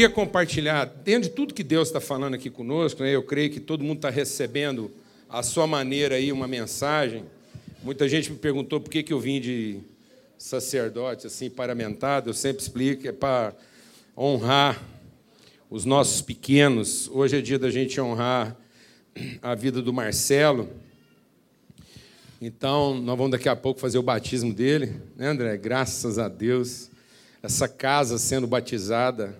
queria compartilhar, dentro de tudo que Deus está falando aqui conosco, né, eu creio que todo mundo está recebendo a sua maneira aí uma mensagem. Muita gente me perguntou por que, que eu vim de sacerdote assim paramentado. Eu sempre explico, é para honrar os nossos pequenos. Hoje é dia da gente honrar a vida do Marcelo. Então, nós vamos daqui a pouco fazer o batismo dele, né, André? Graças a Deus. Essa casa sendo batizada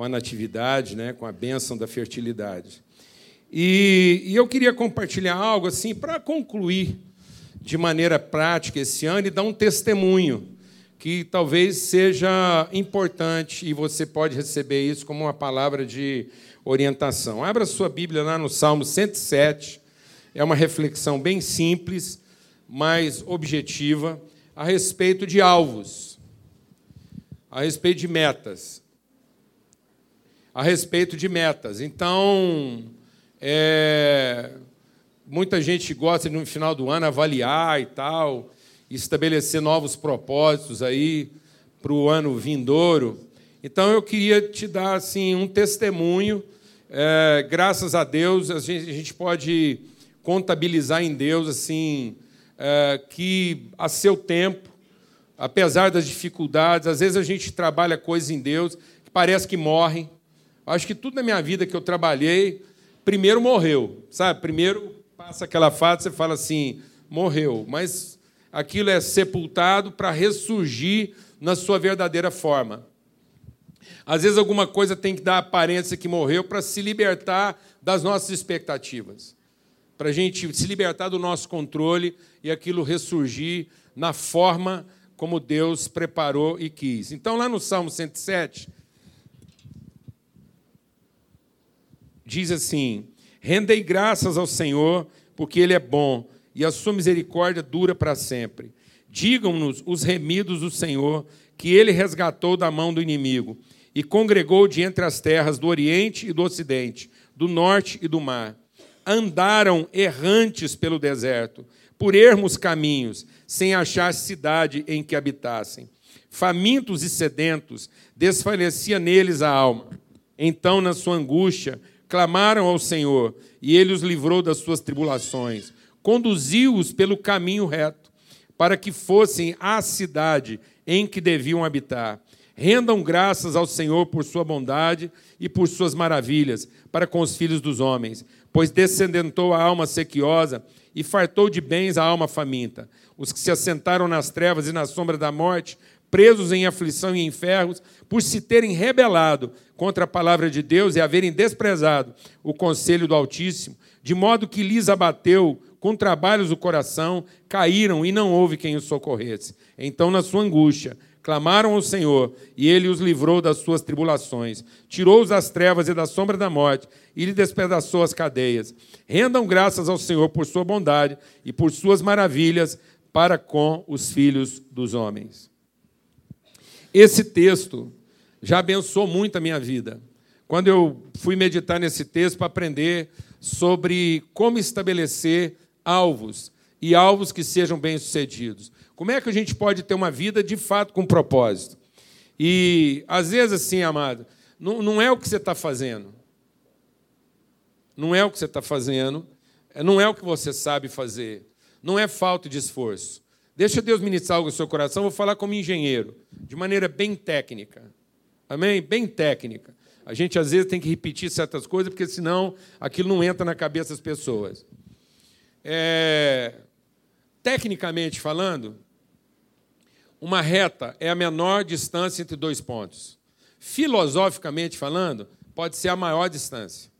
com a natividade, né, com a bênção da fertilidade. E, e eu queria compartilhar algo assim para concluir de maneira prática esse ano e dar um testemunho que talvez seja importante e você pode receber isso como uma palavra de orientação. Abra sua Bíblia lá no Salmo 107. É uma reflexão bem simples, mas objetiva, a respeito de alvos, a respeito de metas. A respeito de metas. Então, é, muita gente gosta de, no final do ano, avaliar e tal, estabelecer novos propósitos aí para o ano vindouro. Então, eu queria te dar assim um testemunho. É, graças a Deus, a gente, a gente, pode contabilizar em Deus assim é, que a seu tempo, apesar das dificuldades, às vezes a gente trabalha coisas em Deus que parece que morrem. Acho que tudo na minha vida que eu trabalhei, primeiro morreu, sabe? Primeiro passa aquela fase, você fala assim, morreu, mas aquilo é sepultado para ressurgir na sua verdadeira forma. Às vezes alguma coisa tem que dar aparência que morreu para se libertar das nossas expectativas, para a gente se libertar do nosso controle e aquilo ressurgir na forma como Deus preparou e quis. Então, lá no Salmo 107, diz assim: Rendei graças ao Senhor, porque Ele é bom e a sua misericórdia dura para sempre. Digam-nos os remidos do Senhor, que Ele resgatou da mão do inimigo e congregou de entre as terras do Oriente e do Ocidente, do Norte e do Mar. Andaram errantes pelo deserto, por ermos caminhos, sem achar cidade em que habitassem. Famintos e sedentos, desfalecia neles a alma. Então, na sua angústia, clamaram ao Senhor, e ele os livrou das suas tribulações. Conduziu-os pelo caminho reto, para que fossem à cidade em que deviam habitar. Rendam graças ao Senhor por sua bondade e por suas maravilhas para com os filhos dos homens, pois descendentou a alma sequiosa e fartou de bens a alma faminta. Os que se assentaram nas trevas e na sombra da morte presos em aflição e em ferros, por se terem rebelado contra a palavra de Deus e haverem desprezado o conselho do Altíssimo, de modo que lhes abateu com trabalhos o coração, caíram e não houve quem os socorresse. Então, na sua angústia, clamaram ao Senhor, e ele os livrou das suas tribulações, tirou-os das trevas e da sombra da morte, e lhe despedaçou as cadeias. Rendam graças ao Senhor por sua bondade e por suas maravilhas para com os filhos dos homens. Esse texto já abençoou muito a minha vida. Quando eu fui meditar nesse texto para aprender sobre como estabelecer alvos e alvos que sejam bem-sucedidos. Como é que a gente pode ter uma vida de fato com propósito? E às vezes, assim, amado, não, não é o que você está fazendo. Não é o que você está fazendo. Não é o que você sabe fazer. Não é falta de esforço. Deixa Deus ministrar algo no seu coração. Vou falar como engenheiro, de maneira bem técnica. Amém? Bem técnica. A gente às vezes tem que repetir certas coisas, porque senão aquilo não entra na cabeça das pessoas. É... Tecnicamente falando, uma reta é a menor distância entre dois pontos. Filosoficamente falando, pode ser a maior distância.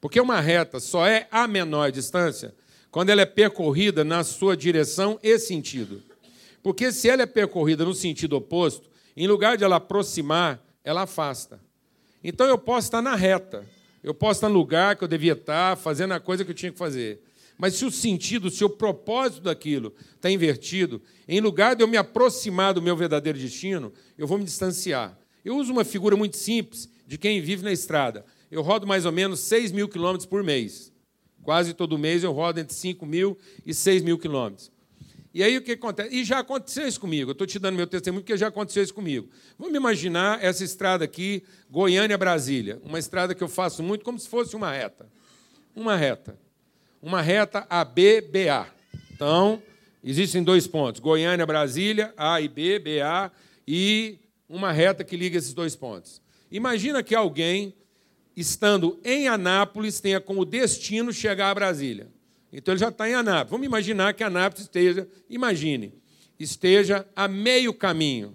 Porque uma reta só é a menor distância quando ela é percorrida na sua direção e sentido. Porque se ela é percorrida no sentido oposto, em lugar de ela aproximar, ela afasta. Então eu posso estar na reta, eu posso estar no lugar que eu devia estar, fazendo a coisa que eu tinha que fazer. Mas se o sentido, se o propósito daquilo está invertido, em lugar de eu me aproximar do meu verdadeiro destino, eu vou me distanciar. Eu uso uma figura muito simples de quem vive na estrada. Eu rodo mais ou menos 6 mil quilômetros por mês. Quase todo mês eu rodo entre 5 mil e 6 mil quilômetros. E aí o que acontece? E já aconteceu isso comigo. Eu estou te dando meu testemunho porque já aconteceu isso comigo. Vamos imaginar essa estrada aqui, Goiânia-Brasília. Uma estrada que eu faço muito como se fosse uma reta. Uma reta. Uma reta AB-BA. Então, existem dois pontos: Goiânia-Brasília, A e B, BA, e uma reta que liga esses dois pontos. Imagina que alguém, estando em Anápolis, tenha como destino chegar a Brasília. Então ele já está em Anápolis. Vamos imaginar que Anápolis esteja, imagine, esteja a meio caminho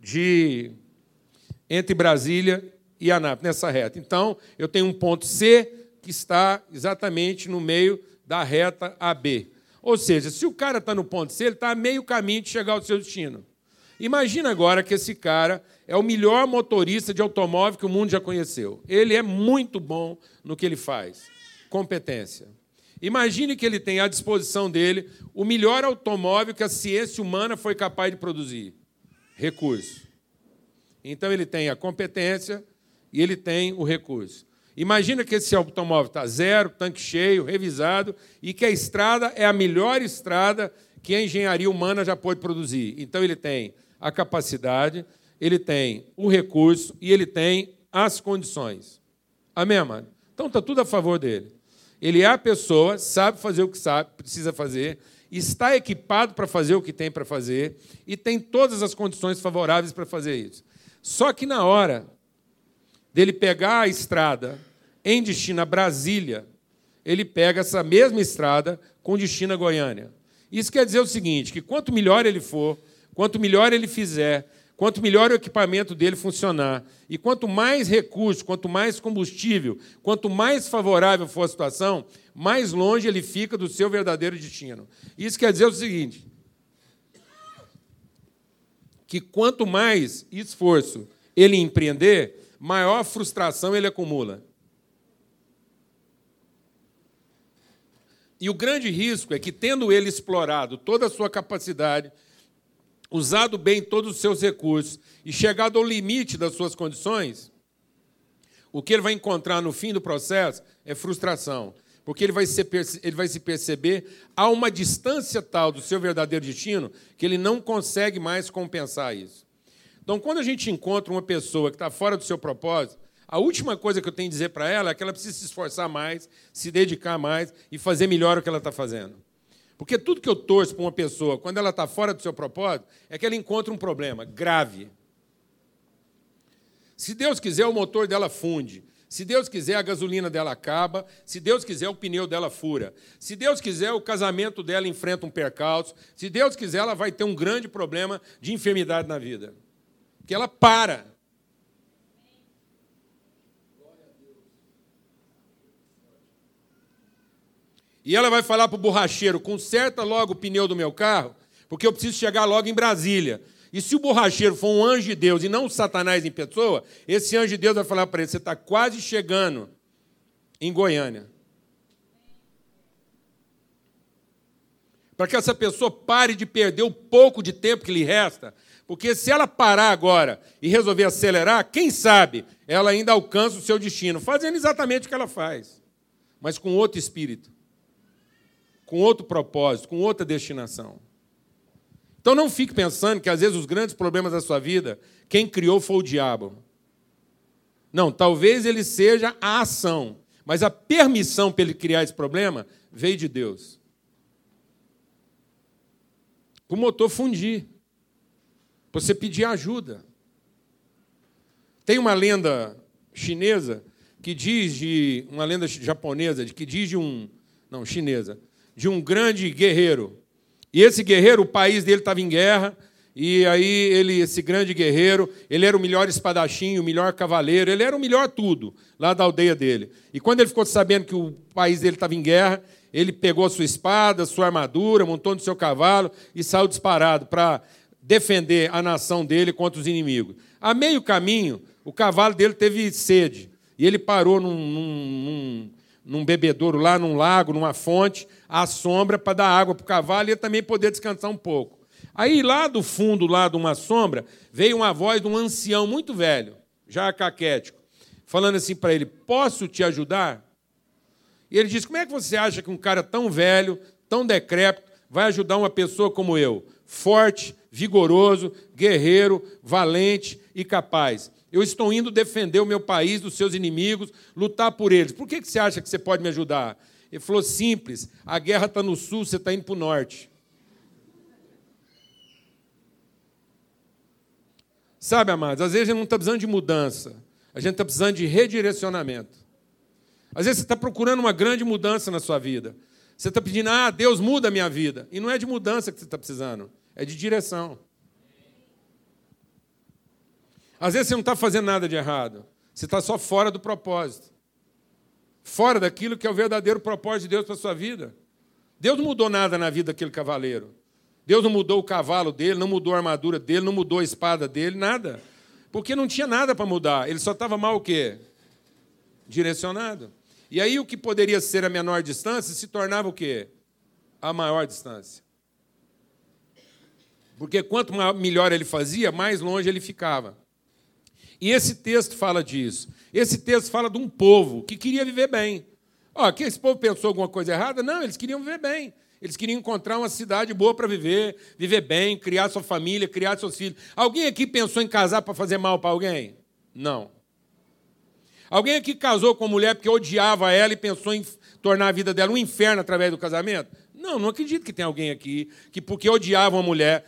de entre Brasília e Anápolis, nessa reta. Então, eu tenho um ponto C que está exatamente no meio da reta AB. Ou seja, se o cara está no ponto C, ele está a meio caminho de chegar ao seu destino. Imagina agora que esse cara é o melhor motorista de automóvel que o mundo já conheceu. Ele é muito bom no que ele faz. Competência. Imagine que ele tem à disposição dele o melhor automóvel que a ciência humana foi capaz de produzir: recurso. Então ele tem a competência e ele tem o recurso. Imagina que esse automóvel está zero, tanque cheio, revisado, e que a estrada é a melhor estrada que a engenharia humana já pôde produzir. Então ele tem a capacidade, ele tem o recurso e ele tem as condições. Amém, mano? Então está tudo a favor dele. Ele é a pessoa, sabe fazer o que sabe, precisa fazer, está equipado para fazer o que tem para fazer e tem todas as condições favoráveis para fazer isso. Só que na hora dele pegar a estrada em destino a Brasília, ele pega essa mesma estrada com destino a Goiânia. Isso quer dizer o seguinte, que quanto melhor ele for, quanto melhor ele fizer, Quanto melhor o equipamento dele funcionar, e quanto mais recurso, quanto mais combustível, quanto mais favorável for a situação, mais longe ele fica do seu verdadeiro destino. Isso quer dizer o seguinte: que quanto mais esforço ele empreender, maior frustração ele acumula. E o grande risco é que, tendo ele explorado toda a sua capacidade, usado bem todos os seus recursos e chegado ao limite das suas condições, o que ele vai encontrar no fim do processo é frustração. Porque ele vai, se, ele vai se perceber a uma distância tal do seu verdadeiro destino que ele não consegue mais compensar isso. Então, quando a gente encontra uma pessoa que está fora do seu propósito, a última coisa que eu tenho a dizer para ela é que ela precisa se esforçar mais, se dedicar mais e fazer melhor o que ela está fazendo. Porque tudo que eu torço para uma pessoa, quando ela está fora do seu propósito, é que ela encontra um problema grave. Se Deus quiser, o motor dela funde. Se Deus quiser, a gasolina dela acaba. Se Deus quiser, o pneu dela fura. Se Deus quiser, o casamento dela enfrenta um percalço. Se Deus quiser, ela vai ter um grande problema de enfermidade na vida. Porque ela para. E ela vai falar para o borracheiro: conserta logo o pneu do meu carro, porque eu preciso chegar logo em Brasília. E se o borracheiro for um anjo de Deus e não um Satanás em pessoa, esse anjo de Deus vai falar para ele: você está quase chegando em Goiânia. Para que essa pessoa pare de perder o pouco de tempo que lhe resta, porque se ela parar agora e resolver acelerar, quem sabe ela ainda alcança o seu destino, fazendo exatamente o que ela faz, mas com outro espírito com outro propósito, com outra destinação. Então não fique pensando que às vezes os grandes problemas da sua vida, quem criou foi o diabo. Não, talvez ele seja a ação, mas a permissão para ele criar esse problema veio de Deus. O motor fundir, você pedir ajuda. Tem uma lenda chinesa que diz de uma lenda japonesa que diz de um não chinesa de um grande guerreiro. E esse guerreiro, o país dele estava em guerra, e aí ele, esse grande guerreiro, ele era o melhor espadachim, o melhor cavaleiro, ele era o melhor tudo lá da aldeia dele. E quando ele ficou sabendo que o país dele estava em guerra, ele pegou sua espada, sua armadura, montou no seu cavalo e saiu disparado para defender a nação dele contra os inimigos. A meio caminho, o cavalo dele teve sede e ele parou num, num, num num bebedouro lá, num lago, numa fonte, à sombra para dar água para o cavalo e também poder descansar um pouco. Aí, lá do fundo, lá de uma sombra, veio uma voz de um ancião muito velho, já caquético, falando assim para ele: Posso te ajudar? E ele disse: Como é que você acha que um cara tão velho, tão decrépito, vai ajudar uma pessoa como eu, forte, vigoroso, guerreiro, valente e capaz. Eu estou indo defender o meu país dos seus inimigos, lutar por eles. Por que você acha que você pode me ajudar? Ele falou: simples, a guerra está no sul, você está indo para o norte. Sabe, amados, às vezes a gente não está precisando de mudança, a gente está precisando de redirecionamento. Às vezes você está procurando uma grande mudança na sua vida. Você está pedindo, ah, Deus muda a minha vida. E não é de mudança que você está precisando, é de direção. Às vezes você não está fazendo nada de errado, você está só fora do propósito. Fora daquilo que é o verdadeiro propósito de Deus para a sua vida. Deus não mudou nada na vida daquele cavaleiro. Deus não mudou o cavalo dele, não mudou a armadura dele, não mudou a espada dele, nada. Porque não tinha nada para mudar. Ele só estava mal o quê? Direcionado. E aí o que poderia ser a menor distância se tornava o quê? A maior distância. Porque quanto melhor ele fazia, mais longe ele ficava. E esse texto fala disso. Esse texto fala de um povo que queria viver bem. Ó, que esse povo pensou alguma coisa errada? Não, eles queriam viver bem. Eles queriam encontrar uma cidade boa para viver, viver bem, criar sua família, criar seus filhos. Alguém aqui pensou em casar para fazer mal para alguém? Não. Alguém aqui casou com uma mulher porque odiava ela e pensou em tornar a vida dela um inferno através do casamento? Não, não acredito que tem alguém aqui que, porque odiava uma mulher,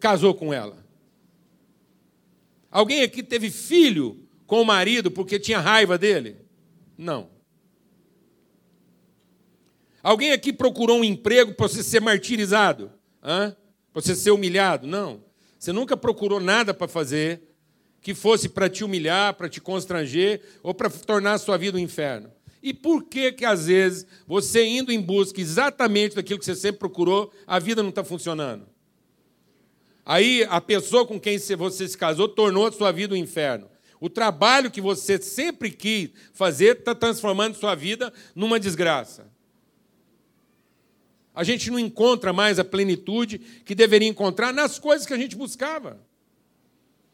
casou com ela. Alguém aqui teve filho com o marido porque tinha raiva dele? Não. Alguém aqui procurou um emprego para você ser martirizado? Para você ser humilhado? Não. Você nunca procurou nada para fazer que fosse para te humilhar, para te constranger ou para tornar a sua vida um inferno. E por que que às vezes você indo em busca exatamente daquilo que você sempre procurou, a vida não está funcionando? Aí a pessoa com quem você se casou tornou a sua vida um inferno. O trabalho que você sempre quis fazer está transformando sua vida numa desgraça. A gente não encontra mais a plenitude que deveria encontrar nas coisas que a gente buscava.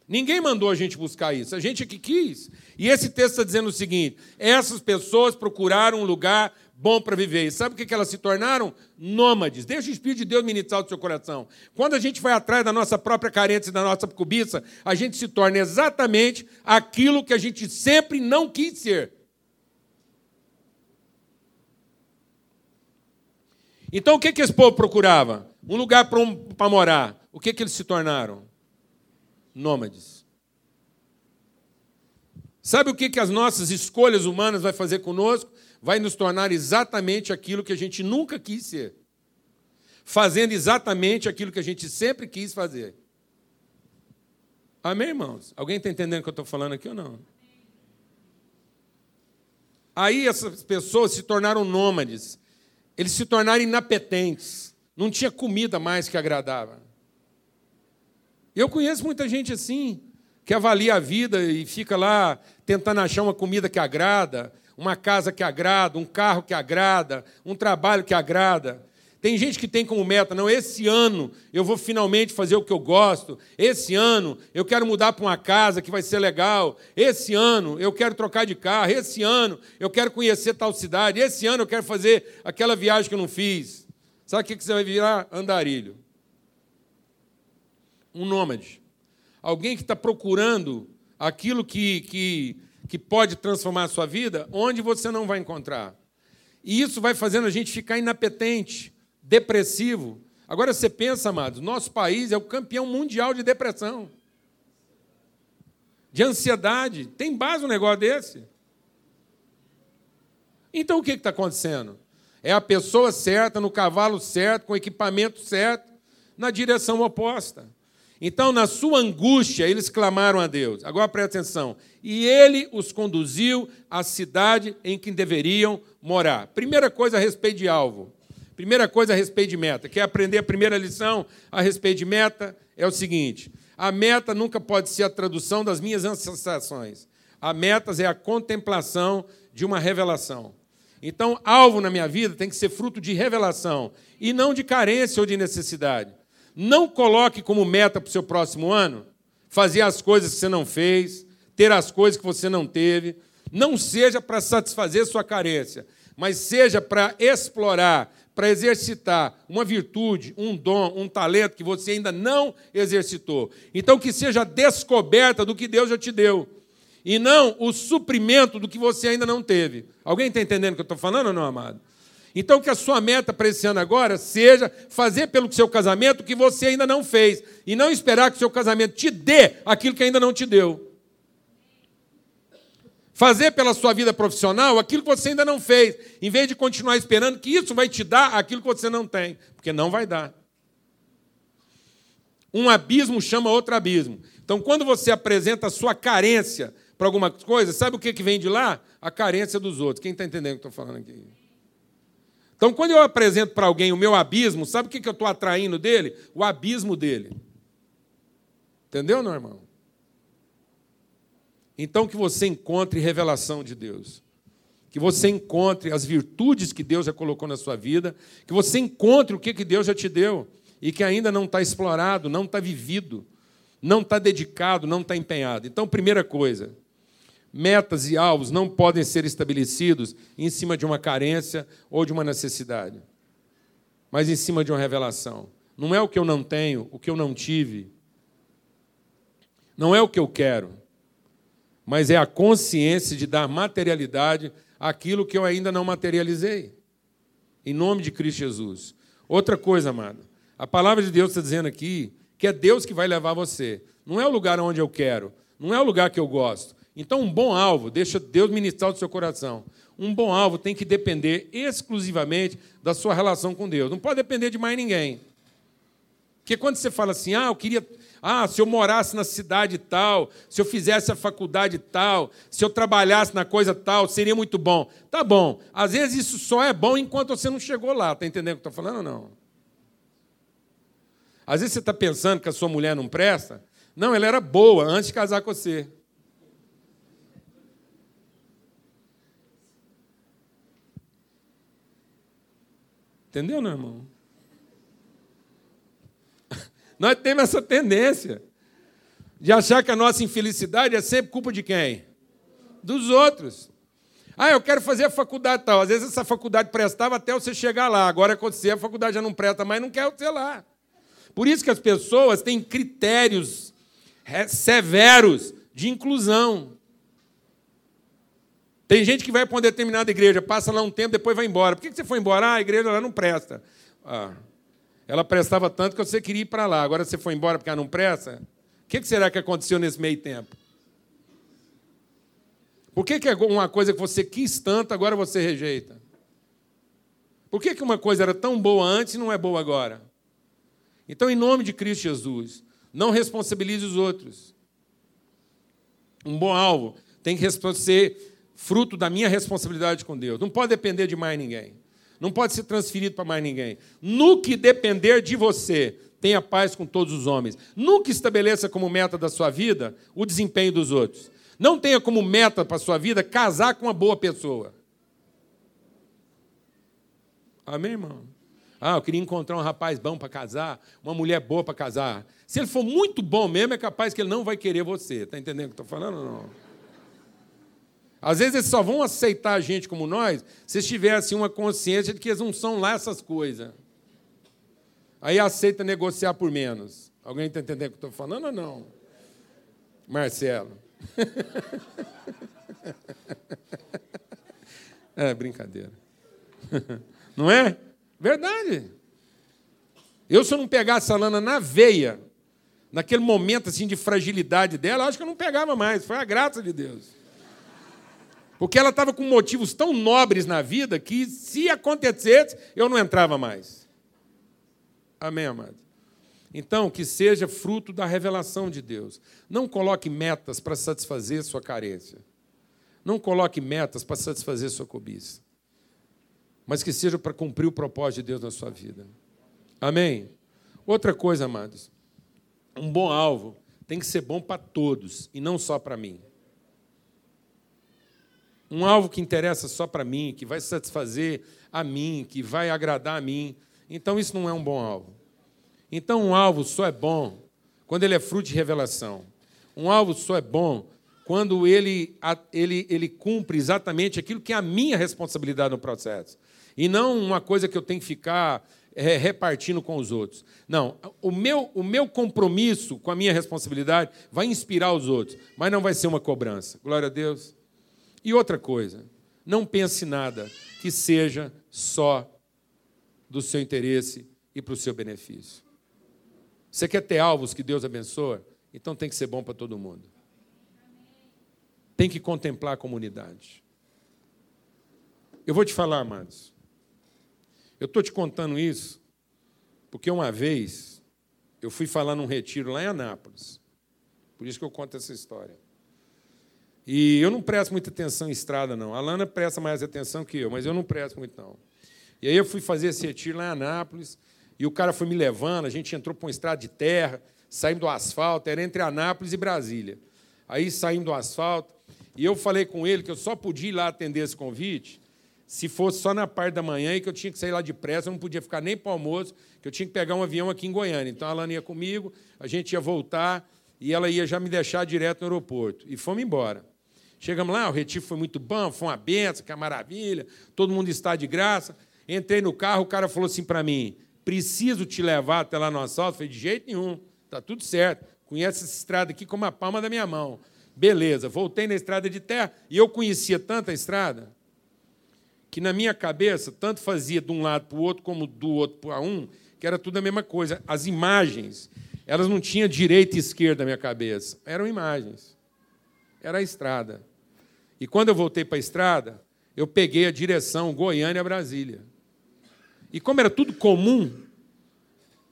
Ninguém mandou a gente buscar isso, a gente é que quis. E esse texto está dizendo o seguinte: essas pessoas procuraram um lugar bom para viver. E sabe o que elas se tornaram? Nômades. Deixa o Espírito de Deus ministrar o seu coração. Quando a gente vai atrás da nossa própria carência e da nossa cobiça, a gente se torna exatamente aquilo que a gente sempre não quis ser. Então o que, que esse povo procurava? Um lugar para um, morar. O que, que eles se tornaram? Nômades. Sabe o que, que as nossas escolhas humanas vai fazer conosco? Vai nos tornar exatamente aquilo que a gente nunca quis ser. Fazendo exatamente aquilo que a gente sempre quis fazer. Amém, irmãos? Alguém está entendendo o que eu estou falando aqui ou não? Aí essas pessoas se tornaram nômades eles se tornaram inapetentes. Não tinha comida mais que agradava. Eu conheço muita gente assim, que avalia a vida e fica lá tentando achar uma comida que agrada, uma casa que agrada, um carro que agrada, um trabalho que agrada. Tem gente que tem como meta, não, esse ano eu vou finalmente fazer o que eu gosto. Esse ano eu quero mudar para uma casa que vai ser legal. Esse ano eu quero trocar de carro. Esse ano eu quero conhecer tal cidade. Esse ano eu quero fazer aquela viagem que eu não fiz. Sabe o que você vai virar? Andarilho. Um nômade. Alguém que está procurando aquilo que, que, que pode transformar a sua vida, onde você não vai encontrar. E isso vai fazendo a gente ficar inapetente depressivo. Agora você pensa, amados, nosso país é o campeão mundial de depressão, de ansiedade. Tem base um negócio desse? Então o que está acontecendo? É a pessoa certa, no cavalo certo, com o equipamento certo, na direção oposta. Então, na sua angústia, eles clamaram a Deus. Agora presta atenção. E ele os conduziu à cidade em que deveriam morar. Primeira coisa a respeito de alvo. Primeira coisa a respeito de meta. Quer aprender a primeira lição a respeito de meta? É o seguinte: a meta nunca pode ser a tradução das minhas sensações. A meta é a contemplação de uma revelação. Então, alvo na minha vida tem que ser fruto de revelação e não de carência ou de necessidade. Não coloque como meta para o seu próximo ano fazer as coisas que você não fez, ter as coisas que você não teve. Não seja para satisfazer sua carência, mas seja para explorar, para exercitar uma virtude, um dom, um talento que você ainda não exercitou. Então, que seja a descoberta do que Deus já te deu, e não o suprimento do que você ainda não teve. Alguém está entendendo o que eu estou falando ou não, amado? Então, que a sua meta para esse ano agora seja fazer pelo seu casamento o que você ainda não fez, e não esperar que o seu casamento te dê aquilo que ainda não te deu. Fazer pela sua vida profissional aquilo que você ainda não fez, em vez de continuar esperando que isso vai te dar aquilo que você não tem, porque não vai dar. Um abismo chama outro abismo. Então, quando você apresenta a sua carência para alguma coisa, sabe o que vem de lá? A carência dos outros. Quem está entendendo o que eu estou falando aqui? Então, quando eu apresento para alguém o meu abismo, sabe o que eu estou atraindo dele? O abismo dele. Entendeu, meu irmão? Então, que você encontre revelação de Deus. Que você encontre as virtudes que Deus já colocou na sua vida. Que você encontre o que Deus já te deu. E que ainda não está explorado, não está vivido, não está dedicado, não está empenhado. Então, primeira coisa, metas e alvos não podem ser estabelecidos em cima de uma carência ou de uma necessidade, mas em cima de uma revelação. Não é o que eu não tenho, o que eu não tive. Não é o que eu quero mas é a consciência de dar materialidade àquilo que eu ainda não materializei. Em nome de Cristo Jesus. Outra coisa, amado, a palavra de Deus está dizendo aqui que é Deus que vai levar você. Não é o lugar onde eu quero, não é o lugar que eu gosto. Então, um bom alvo, deixa Deus ministrar o seu coração. Um bom alvo tem que depender exclusivamente da sua relação com Deus. Não pode depender de mais ninguém. Porque quando você fala assim, ah, eu queria ah, se eu morasse na cidade tal, se eu fizesse a faculdade tal, se eu trabalhasse na coisa tal, seria muito bom. Tá bom. Às vezes isso só é bom enquanto você não chegou lá. Tá entendendo o que eu estou falando ou não? Às vezes você está pensando que a sua mulher não presta. Não, ela era boa antes de casar com você. Entendeu, meu irmão? Nós temos essa tendência de achar que a nossa infelicidade é sempre culpa de quem? Dos outros. Ah, eu quero fazer a faculdade tal. Às vezes essa faculdade prestava até você chegar lá. Agora, você a faculdade já não presta mais, não quer você lá. Por isso que as pessoas têm critérios severos de inclusão. Tem gente que vai para uma determinada igreja, passa lá um tempo, depois vai embora. Por que você foi embora? Ah, a igreja lá não presta. Ah, ela prestava tanto que você queria ir para lá. Agora você foi embora porque ela não presta? O que será que aconteceu nesse meio tempo? Por que, é uma coisa que você quis tanto, agora você rejeita? Por que, que uma coisa era tão boa antes e não é boa agora? Então, em nome de Cristo Jesus, não responsabilize os outros. Um bom alvo tem que ser fruto da minha responsabilidade com Deus. Não pode depender de mais ninguém. Não pode ser transferido para mais ninguém. No que depender de você, tenha paz com todos os homens. Nunca estabeleça como meta da sua vida o desempenho dos outros. Não tenha como meta para a sua vida casar com uma boa pessoa. Amém, irmão? Ah, eu queria encontrar um rapaz bom para casar, uma mulher boa para casar. Se ele for muito bom mesmo, é capaz que ele não vai querer você. Está entendendo o que eu estou falando ou não? Às vezes eles só vão aceitar a gente como nós se eles tiverem assim, uma consciência de que eles não são lá essas coisas. Aí aceita negociar por menos. Alguém está entendendo o que eu estou falando ou não? Marcelo. é brincadeira. Não é? Verdade. Eu, se eu não pegasse a Lana na veia, naquele momento assim de fragilidade dela, acho que eu não pegava mais. Foi a graça de Deus. Porque ela estava com motivos tão nobres na vida que, se acontecesse, eu não entrava mais. Amém, amado? Então, que seja fruto da revelação de Deus. Não coloque metas para satisfazer sua carência. Não coloque metas para satisfazer sua cobiça. Mas que seja para cumprir o propósito de Deus na sua vida. Amém? Outra coisa, amados. Um bom alvo tem que ser bom para todos e não só para mim um alvo que interessa só para mim, que vai satisfazer a mim, que vai agradar a mim. Então isso não é um bom alvo. Então um alvo só é bom quando ele é fruto de revelação. Um alvo só é bom quando ele, ele, ele cumpre exatamente aquilo que é a minha responsabilidade no processo. E não uma coisa que eu tenho que ficar é, repartindo com os outros. Não, o meu, o meu compromisso com a minha responsabilidade vai inspirar os outros, mas não vai ser uma cobrança. Glória a Deus. E outra coisa, não pense nada que seja só do seu interesse e para o seu benefício. Você quer ter alvos que Deus abençoa? Então tem que ser bom para todo mundo. Tem que contemplar a comunidade. Eu vou te falar, amados. Eu estou te contando isso porque uma vez eu fui falar num retiro lá em Anápolis. Por isso que eu conto essa história. E eu não presto muita atenção em estrada, não. A Lana presta mais atenção que eu, mas eu não presto muito, não. E aí eu fui fazer esse retiro lá em Anápolis, e o cara foi me levando, a gente entrou para uma estrada de terra, saímos do asfalto, era entre Anápolis e Brasília. Aí saímos do asfalto, e eu falei com ele que eu só podia ir lá atender esse convite se fosse só na parte da manhã e que eu tinha que sair lá depressa, eu não podia ficar nem para o almoço, que eu tinha que pegar um avião aqui em Goiânia. Então a Alana ia comigo, a gente ia voltar e ela ia já me deixar direto no aeroporto. E fomos embora. Chegamos lá, o retiro foi muito bom, foi uma benção, que é maravilha, todo mundo está de graça. Entrei no carro, o cara falou assim para mim: preciso te levar até lá no assalto? Falei, de jeito nenhum, está tudo certo. Conhece essa estrada aqui como a palma da minha mão. Beleza, voltei na estrada de terra e eu conhecia tanta estrada que na minha cabeça tanto fazia de um lado para o outro como do outro para um, que era tudo a mesma coisa. As imagens, elas não tinham direita e esquerda na minha cabeça, eram imagens. Era a estrada. E quando eu voltei para a estrada, eu peguei a direção Goiânia-Brasília. E como era tudo comum,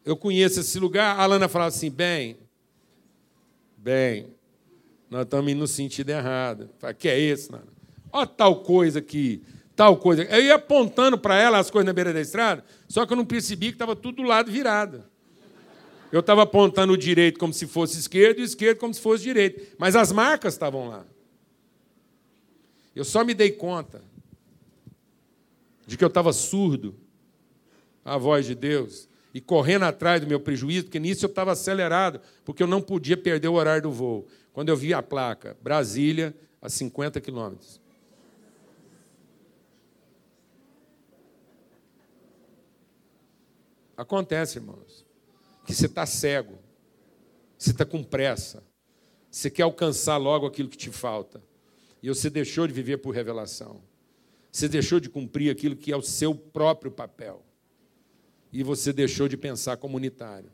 eu conheço esse lugar, a Alana falava assim, bem, bem, nós estamos indo no sentido errado. Falei, que é isso, Nana? Olha tal coisa aqui tal coisa. Eu ia apontando para ela as coisas na beira da estrada, só que eu não percebi que estava tudo do lado virado. Eu estava apontando o direito como se fosse esquerdo e o esquerdo como se fosse direito. Mas as marcas estavam lá. Eu só me dei conta de que eu estava surdo à voz de Deus e correndo atrás do meu prejuízo, porque nisso eu estava acelerado, porque eu não podia perder o horário do voo. Quando eu vi a placa, Brasília, a 50 quilômetros. Acontece, irmãos, que você está cego, você está com pressa, você quer alcançar logo aquilo que te falta, e você deixou de viver por revelação, você deixou de cumprir aquilo que é o seu próprio papel, e você deixou de pensar comunitário,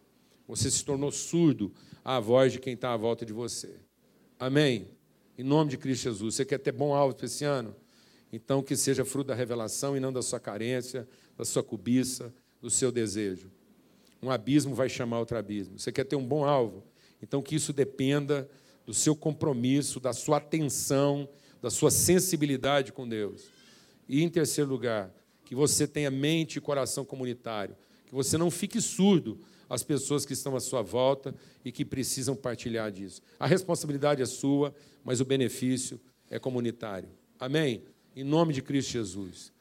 você se tornou surdo à voz de quem está à volta de você. Amém? Em nome de Cristo Jesus. Você quer ter bom alvo esse ano? Então, que seja fruto da revelação e não da sua carência, da sua cobiça, do seu desejo. Um abismo vai chamar outro abismo. Você quer ter um bom alvo? Então que isso dependa do seu compromisso, da sua atenção, da sua sensibilidade com Deus. E em terceiro lugar, que você tenha mente e coração comunitário, que você não fique surdo às pessoas que estão à sua volta e que precisam partilhar disso. A responsabilidade é sua, mas o benefício é comunitário. Amém? Em nome de Cristo Jesus.